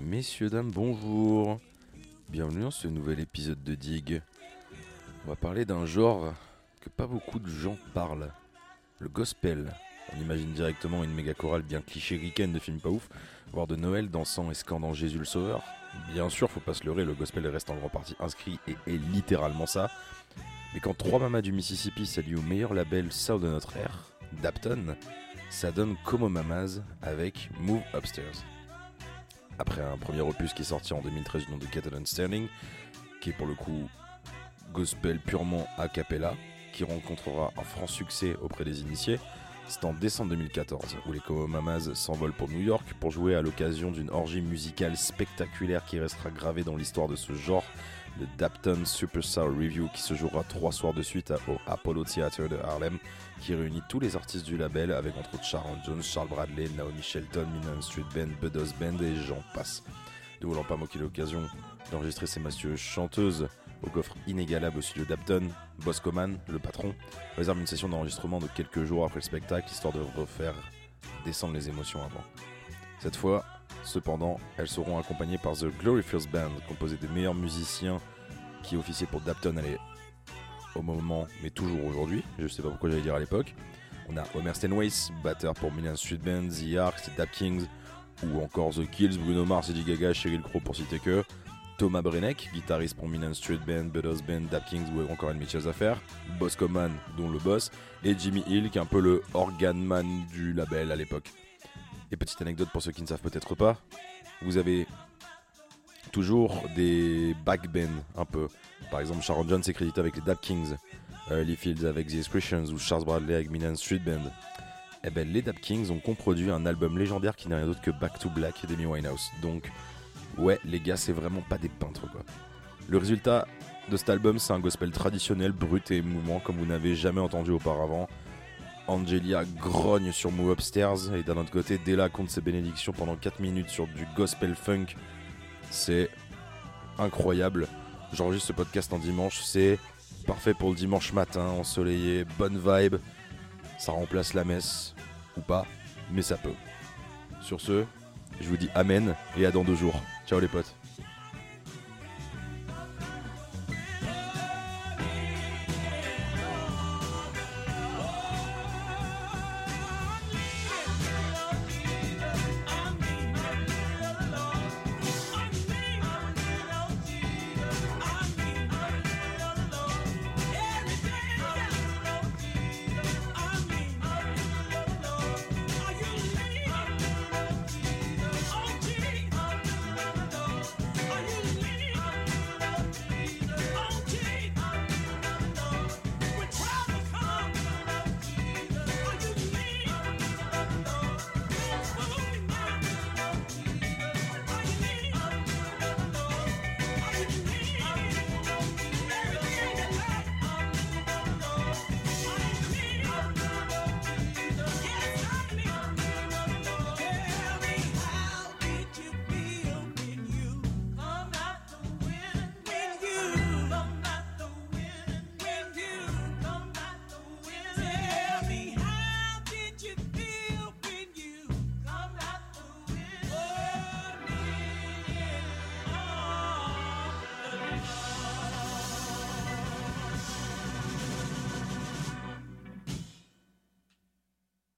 Messieurs, dames, bonjour. Bienvenue dans ce nouvel épisode de Dig. On va parler d'un genre que pas beaucoup de gens parlent. Le gospel. On imagine directement une méga chorale bien cliché week-end de film pas ouf, voire de Noël dansant et scandant Jésus le Sauveur. Bien sûr, faut pas se leurrer, le gospel reste en grande partie inscrit et est littéralement ça. Mais quand trois mamas du Mississippi s'allient au meilleur label South de notre ère, Dapton, ça donne Como Mamas avec Move Upstairs. Après un premier opus qui est sorti en 2013 du nom de Catalan Sterling, qui est pour le coup gospel purement a cappella, qui rencontrera un franc succès auprès des initiés, c'est en décembre 2014 où les Mamas s'envolent pour New York pour jouer à l'occasion d'une orgie musicale spectaculaire qui restera gravée dans l'histoire de ce genre, le Dapton Super Soul Review qui se jouera trois soirs de suite au Apollo Theater de Harlem, qui réunit tous les artistes du label avec entre autres Sharon Jones, Charles Bradley, Naomi Shelton, Minan Street Band, Budos Band et j'en passe. Ne voulant pas moquer l'occasion d'enregistrer ces massieuses chanteuses au coffre inégalable au studio Dapton, Boscoman, le patron, réserve une session d'enregistrement de quelques jours après le spectacle histoire de refaire descendre les émotions avant. Cette fois, cependant, elles seront accompagnées par The Glory First Band, composé des meilleurs musiciens qui officiaient pour Dapton au moment, mais toujours aujourd'hui. Je sais pas pourquoi j'allais dire à l'époque. On a Homer Stenways, batteur pour Million Street Band, The Arcs, Dap Kings, ou encore The Kills, Bruno Mars, Eddie Gaga, Cheryl Crow pour citer que. Thomas Brenneck, guitariste pour Million Street Band, Butters Band, Dap Kings ou encore une choses à faire. Boss Coman, dont le boss. Et Jimmy Hill, qui est un peu le organ man du label à l'époque. Et petite anecdote pour ceux qui ne savent peut-être pas, vous avez toujours des backbands un peu. Par exemple, Sharon Jones est crédité avec les Dap Kings, euh, Lee Fields avec The Expressions ou Charles Bradley avec Million Street Band. Eh ben, les Dap Kings ont comproduit un album légendaire qui n'est rien d'autre que Back to Black d'Amy Winehouse. Donc, ouais, les gars, c'est vraiment pas des peintres quoi. Le résultat de cet album, c'est un gospel traditionnel, brut et émouvant comme vous n'avez jamais entendu auparavant. Angelia grogne sur Move Upstairs et d'un autre côté, Della compte ses bénédictions pendant 4 minutes sur du gospel funk. C'est incroyable. J'enregistre ce podcast en dimanche, c'est parfait pour le dimanche matin, ensoleillé, bonne vibe. Ça remplace la messe, ou pas, mais ça peut. Sur ce, je vous dis Amen et à dans deux jours. Ciao les potes.